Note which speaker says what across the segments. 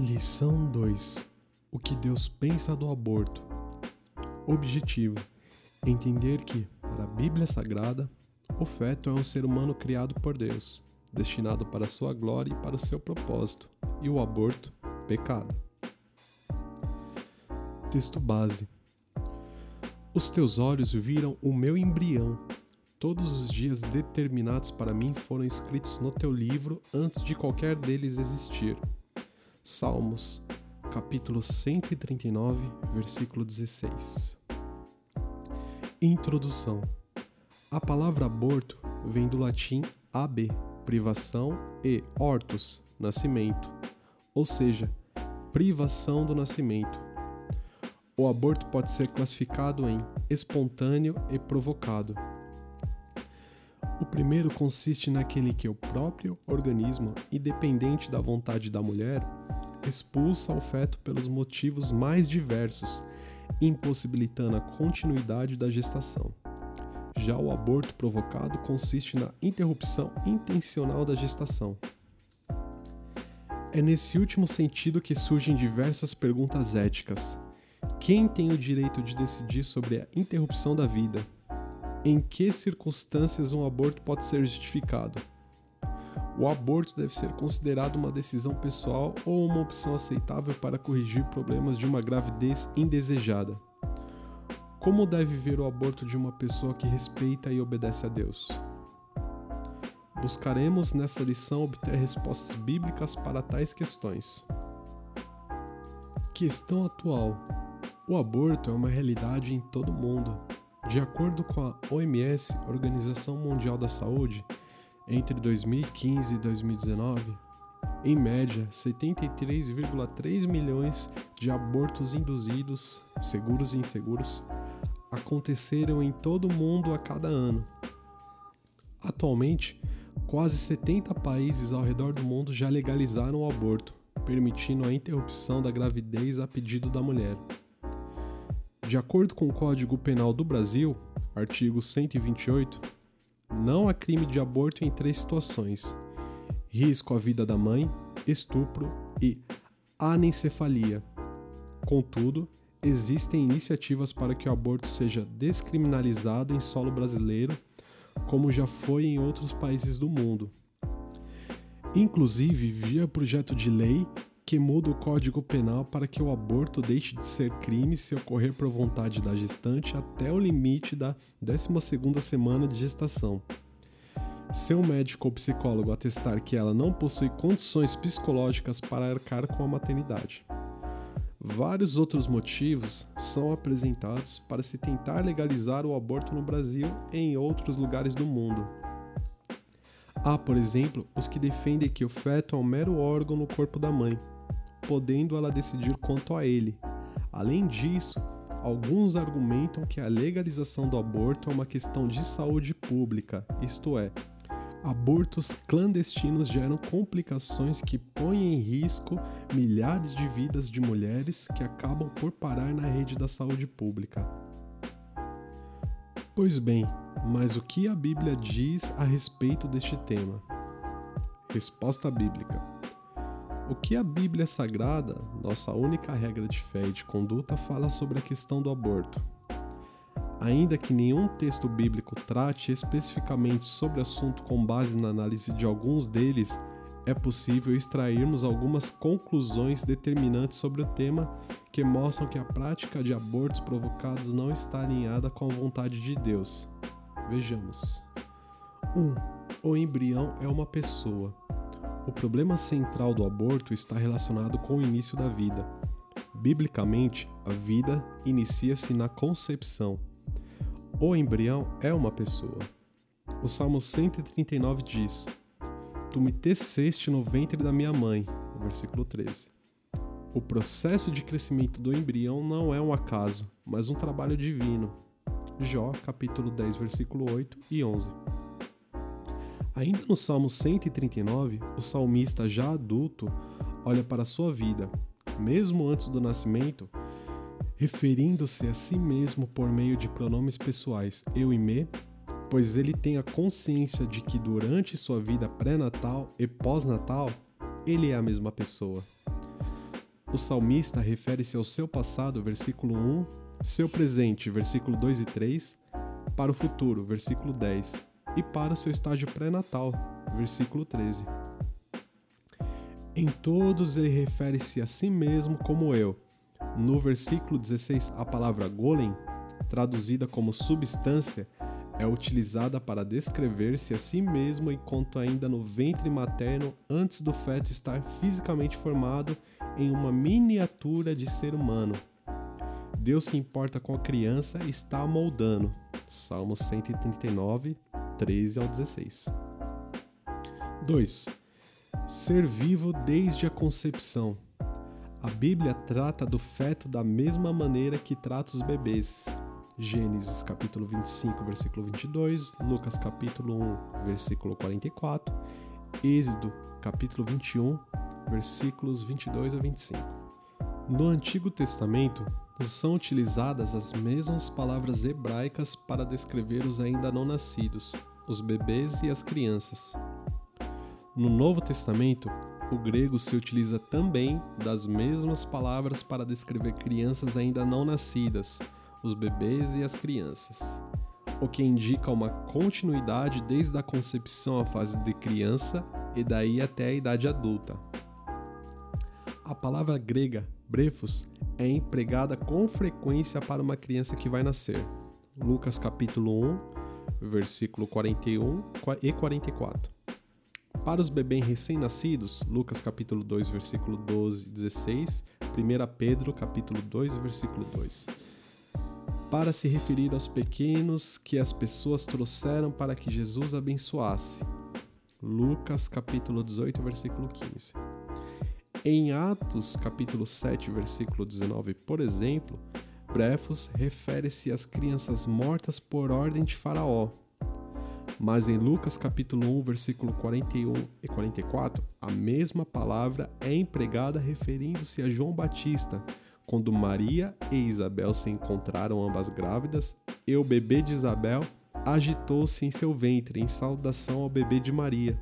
Speaker 1: Lição 2: O que Deus pensa do aborto. Objetivo: entender que, para a Bíblia Sagrada, o feto é um ser humano criado por Deus, destinado para sua glória e para o seu propósito, e o aborto, pecado. Texto base: Os teus olhos viram o meu embrião. Todos os dias determinados para mim foram escritos no teu livro antes de qualquer deles existir. Salmos, capítulo 139, versículo 16. Introdução. A palavra aborto vem do latim ab, privação, e hortus, nascimento, ou seja, privação do nascimento. O aborto pode ser classificado em espontâneo e provocado. O primeiro consiste naquele que o próprio organismo, independente da vontade da mulher, expulsa o feto pelos motivos mais diversos, impossibilitando a continuidade da gestação. Já o aborto provocado consiste na interrupção intencional da gestação. É nesse último sentido que surgem diversas perguntas éticas. Quem tem o direito de decidir sobre a interrupção da vida? Em que circunstâncias um aborto pode ser justificado? o aborto deve ser considerado uma decisão pessoal ou uma opção aceitável para corrigir problemas de uma gravidez indesejada. Como deve ver o aborto de uma pessoa que respeita e obedece a Deus? Buscaremos nessa lição obter respostas bíblicas para tais questões. Questão atual: O aborto é uma realidade em todo o mundo. De acordo com a OMS, Organização Mundial da Saúde, entre 2015 e 2019, em média, 73,3 milhões de abortos induzidos, seguros e inseguros, aconteceram em todo o mundo a cada ano. Atualmente, quase 70 países ao redor do mundo já legalizaram o aborto, permitindo a interrupção da gravidez a pedido da mulher. De acordo com o Código Penal do Brasil, artigo 128, não há crime de aborto em três situações: risco à vida da mãe, estupro e anencefalia. Contudo, existem iniciativas para que o aborto seja descriminalizado em solo brasileiro, como já foi em outros países do mundo. Inclusive, via projeto de lei que muda o Código Penal para que o aborto deixe de ser crime se ocorrer por vontade da gestante até o limite da 12ª semana de gestação. Se um médico ou psicólogo atestar que ela não possui condições psicológicas para arcar com a maternidade. Vários outros motivos são apresentados para se tentar legalizar o aborto no Brasil e em outros lugares do mundo. Há, por exemplo, os que defendem que o feto é um mero órgão no corpo da mãe, podendo ela decidir quanto a ele. Além disso, alguns argumentam que a legalização do aborto é uma questão de saúde pública, isto é, abortos clandestinos geram complicações que põem em risco milhares de vidas de mulheres que acabam por parar na rede da saúde pública. Pois bem, mas o que a Bíblia diz a respeito deste tema? Resposta bíblica. O que a Bíblia Sagrada, nossa única regra de fé e de conduta, fala sobre a questão do aborto? Ainda que nenhum texto bíblico trate especificamente sobre o assunto com base na análise de alguns deles, é possível extrairmos algumas conclusões determinantes sobre o tema que mostram que a prática de abortos provocados não está alinhada com a vontade de Deus. Vejamos. 1. Um, o embrião é uma pessoa. O problema central do aborto está relacionado com o início da vida. Biblicamente, a vida inicia-se na concepção. O embrião é uma pessoa. O Salmo 139 diz: Tu me teceste no ventre da minha mãe. Versículo 13. O processo de crescimento do embrião não é um acaso, mas um trabalho divino. Jó, capítulo 10, versículo 8 e 11. Ainda no Salmo 139, o salmista já adulto olha para a sua vida, mesmo antes do nascimento, referindo-se a si mesmo por meio de pronomes pessoais eu e me, pois ele tem a consciência de que durante sua vida pré-natal e pós-natal, ele é a mesma pessoa. o salmista refere-se ao seu passado, versículo 1, seu presente, versículo 2 e 3, para o futuro, versículo 10, e para seu estágio pré-natal, versículo 13. Em todos ele refere-se a si mesmo como eu. No versículo 16, a palavra golem, traduzida como substância, é utilizada para descrever-se a si mesmo enquanto ainda no ventre materno antes do feto estar fisicamente formado em uma miniatura de ser humano. Deus se importa com a criança e está moldando. Salmos 139, 13 ao 16. 2. Ser vivo desde a concepção. A Bíblia trata do feto da mesma maneira que trata os bebês. Gênesis capítulo 25, versículo 22, Lucas capítulo 1, versículo 44, Êxodo capítulo 21, versículos 22 a 25. No Antigo Testamento, são utilizadas as mesmas palavras hebraicas para descrever os ainda não nascidos, os bebês e as crianças. No Novo Testamento, o grego se utiliza também das mesmas palavras para descrever crianças ainda não nascidas, os bebês e as crianças, o que indica uma continuidade desde a concepção à fase de criança e daí até a idade adulta. A palavra grega brefos é empregada com frequência para uma criança que vai nascer. Lucas capítulo 1, versículo 41 e 44. Para os bebês recém-nascidos, Lucas capítulo 2, versículo 12 e 16, 1 Pedro capítulo 2, versículo 2. Para se referir aos pequenos que as pessoas trouxeram para que Jesus abençoasse. Lucas capítulo 18, versículo 15. Em Atos capítulo 7, versículo 19, por exemplo, Brefos refere-se às crianças mortas por ordem de Faraó, mas em Lucas capítulo 1, versículo 41 e 44, a mesma palavra é empregada referindo-se a João Batista, quando Maria e Isabel se encontraram ambas grávidas, e o bebê de Isabel agitou-se em seu ventre em saudação ao bebê de Maria.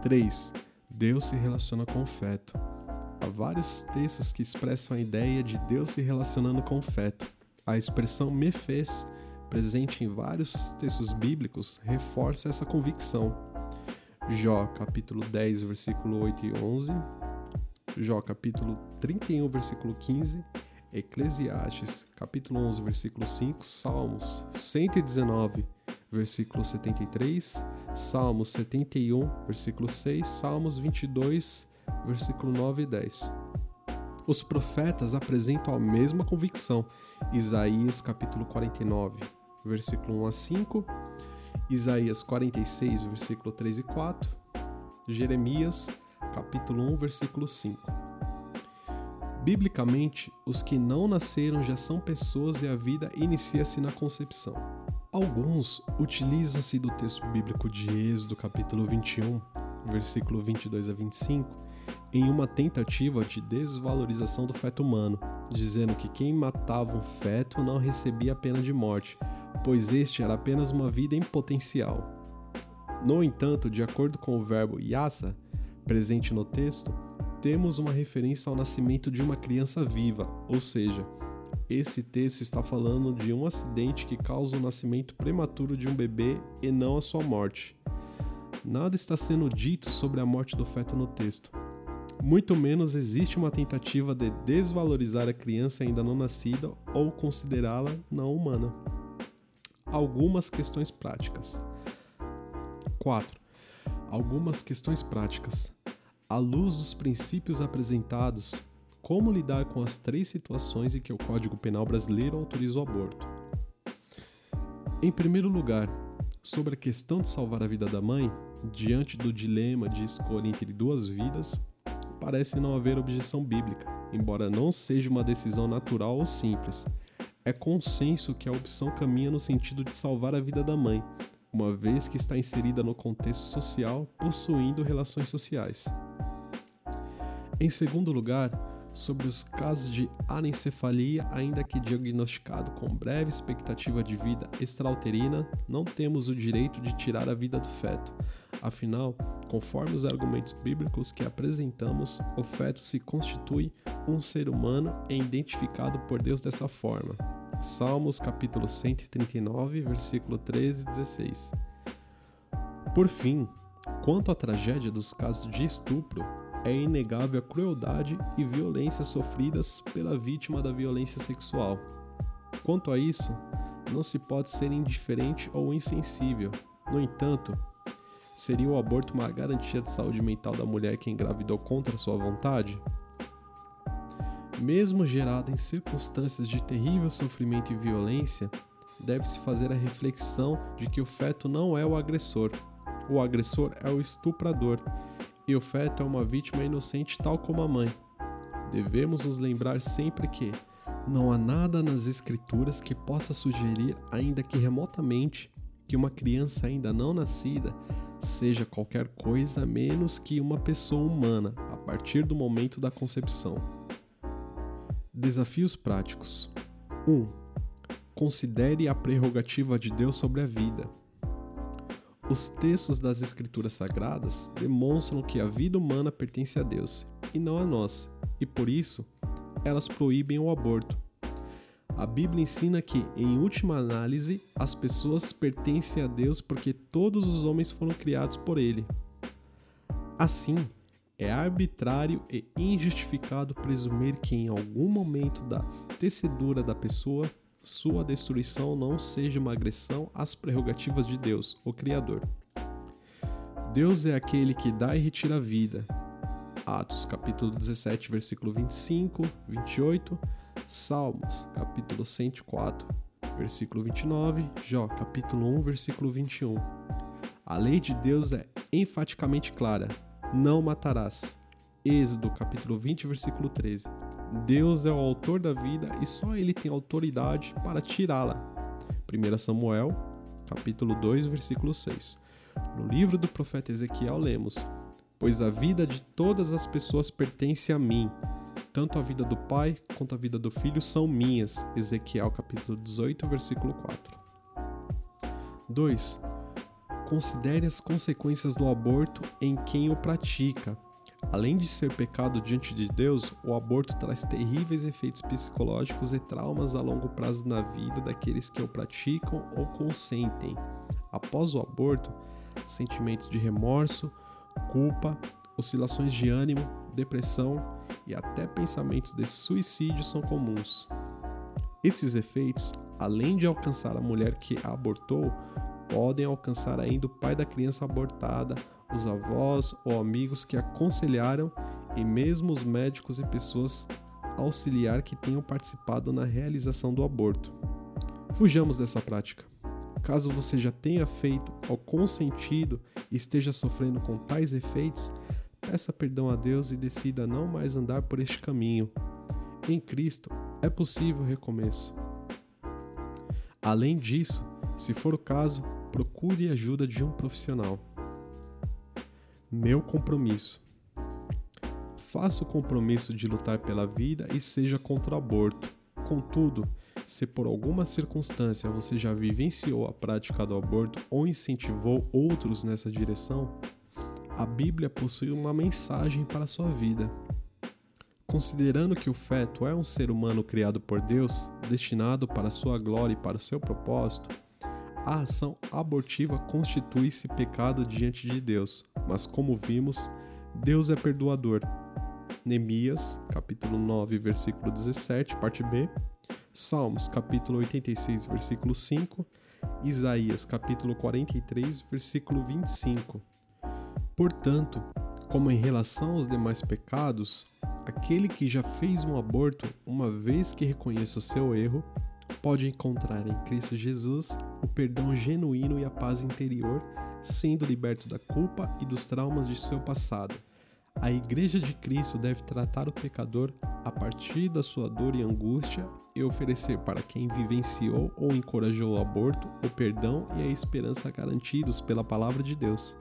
Speaker 1: 3. Deus se relaciona com o feto. Há vários textos que expressam a ideia de Deus se relacionando com o feto. A expressão me fez presente em vários textos bíblicos, reforça essa convicção. Jó, capítulo 10, versículo 8 e 11, Jó, capítulo 31, versículo 15, Eclesiastes, capítulo 11, versículo 5, Salmos 119, versículo 73, Salmos 71, versículo 6, Salmos 22, versículo 9 e 10. Os profetas apresentam a mesma convicção. Isaías capítulo 49, versículo 1 a 5, Isaías 46, versículo 3 e 4, Jeremias, capítulo 1, versículo 5. Biblicamente, os que não nasceram já são pessoas e a vida inicia-se na concepção. Alguns utilizam-se do texto bíblico de Êxodo, capítulo 21, versículo 22 a 25, em uma tentativa de desvalorização do feto humano, dizendo que quem matava um feto não recebia a pena de morte, pois este era apenas uma vida em potencial. No entanto, de acordo com o verbo yasa, presente no texto, temos uma referência ao nascimento de uma criança viva, ou seja, esse texto está falando de um acidente que causa o nascimento prematuro de um bebê e não a sua morte. Nada está sendo dito sobre a morte do feto no texto. Muito menos existe uma tentativa de desvalorizar a criança ainda não nascida ou considerá-la não humana algumas questões práticas. 4. Algumas questões práticas. À luz dos princípios apresentados, como lidar com as três situações em que o Código Penal brasileiro autoriza o aborto? Em primeiro lugar, sobre a questão de salvar a vida da mãe, diante do dilema de escolha entre duas vidas, parece não haver objeção bíblica, embora não seja uma decisão natural ou simples é consenso que a opção caminha no sentido de salvar a vida da mãe, uma vez que está inserida no contexto social, possuindo relações sociais. Em segundo lugar, sobre os casos de anencefalia, ainda que diagnosticado com breve expectativa de vida extrauterina, não temos o direito de tirar a vida do feto. Afinal, conforme os argumentos bíblicos que apresentamos, o feto se constitui um ser humano é identificado por Deus dessa forma. Salmos capítulo 139, versículo 13 e 16. Por fim, quanto à tragédia dos casos de estupro, é inegável a crueldade e violência sofridas pela vítima da violência sexual. Quanto a isso, não se pode ser indiferente ou insensível. No entanto, seria o aborto uma garantia de saúde mental da mulher que engravidou contra sua vontade? Mesmo gerada em circunstâncias de terrível sofrimento e violência, deve-se fazer a reflexão de que o feto não é o agressor. O agressor é o estuprador e o feto é uma vítima inocente tal como a mãe. Devemos nos lembrar sempre que não há nada nas Escrituras que possa sugerir, ainda que remotamente, que uma criança ainda não nascida seja qualquer coisa menos que uma pessoa humana a partir do momento da concepção. Desafios práticos: 1. Considere a prerrogativa de Deus sobre a vida. Os textos das Escrituras Sagradas demonstram que a vida humana pertence a Deus e não a nós, e por isso elas proíbem o aborto. A Bíblia ensina que, em última análise, as pessoas pertencem a Deus porque todos os homens foram criados por Ele. Assim, é arbitrário e injustificado presumir que, em algum momento da tecedura da pessoa, sua destruição não seja uma agressão às prerrogativas de Deus, o Criador. Deus é aquele que dá e retira a vida. Atos capítulo 17, versículo 25, 28, Salmos capítulo 104, versículo 29, Jó capítulo 1, versículo 21. A lei de Deus é enfaticamente clara: não matarás. Êxodo capítulo 20, versículo 13. Deus é o autor da vida e só ele tem autoridade para tirá-la. 1 Samuel, capítulo 2, versículo 6. No livro do profeta Ezequiel lemos: Pois a vida de todas as pessoas pertence a mim, tanto a vida do pai quanto a vida do filho são minhas. Ezequiel capítulo 18, versículo 4. 2. Considere as consequências do aborto em quem o pratica. Além de ser pecado diante de Deus, o aborto traz terríveis efeitos psicológicos e traumas a longo prazo na vida daqueles que o praticam ou consentem. Após o aborto, sentimentos de remorso, culpa, oscilações de ânimo, depressão e até pensamentos de suicídio são comuns. Esses efeitos, além de alcançar a mulher que a abortou, podem alcançar ainda o pai da criança abortada os avós ou amigos que aconselharam e mesmo os médicos e pessoas auxiliar que tenham participado na realização do aborto. Fujamos dessa prática. Caso você já tenha feito ou consentido e esteja sofrendo com tais efeitos, peça perdão a Deus e decida não mais andar por este caminho. Em Cristo é possível recomeço. Além disso, se for o caso, procure a ajuda de um profissional. Meu compromisso. Faça o compromisso de lutar pela vida e seja contra o aborto. Contudo, se por alguma circunstância você já vivenciou a prática do aborto ou incentivou outros nessa direção, a Bíblia possui uma mensagem para a sua vida. Considerando que o feto é um ser humano criado por Deus, destinado para sua glória e para seu propósito, a ação abortiva constitui-se pecado diante de Deus, mas como vimos, Deus é perdoador. Neemias, capítulo 9, versículo 17, parte B. Salmos, capítulo 86, versículo 5. Isaías, capítulo 43, versículo 25. Portanto, como em relação aos demais pecados, aquele que já fez um aborto, uma vez que reconheça o seu erro, pode encontrar em Cristo Jesus o perdão genuíno e a paz interior, sendo liberto da culpa e dos traumas de seu passado. A Igreja de Cristo deve tratar o pecador a partir da sua dor e angústia e oferecer para quem vivenciou ou encorajou o aborto o perdão e a esperança garantidos pela palavra de Deus.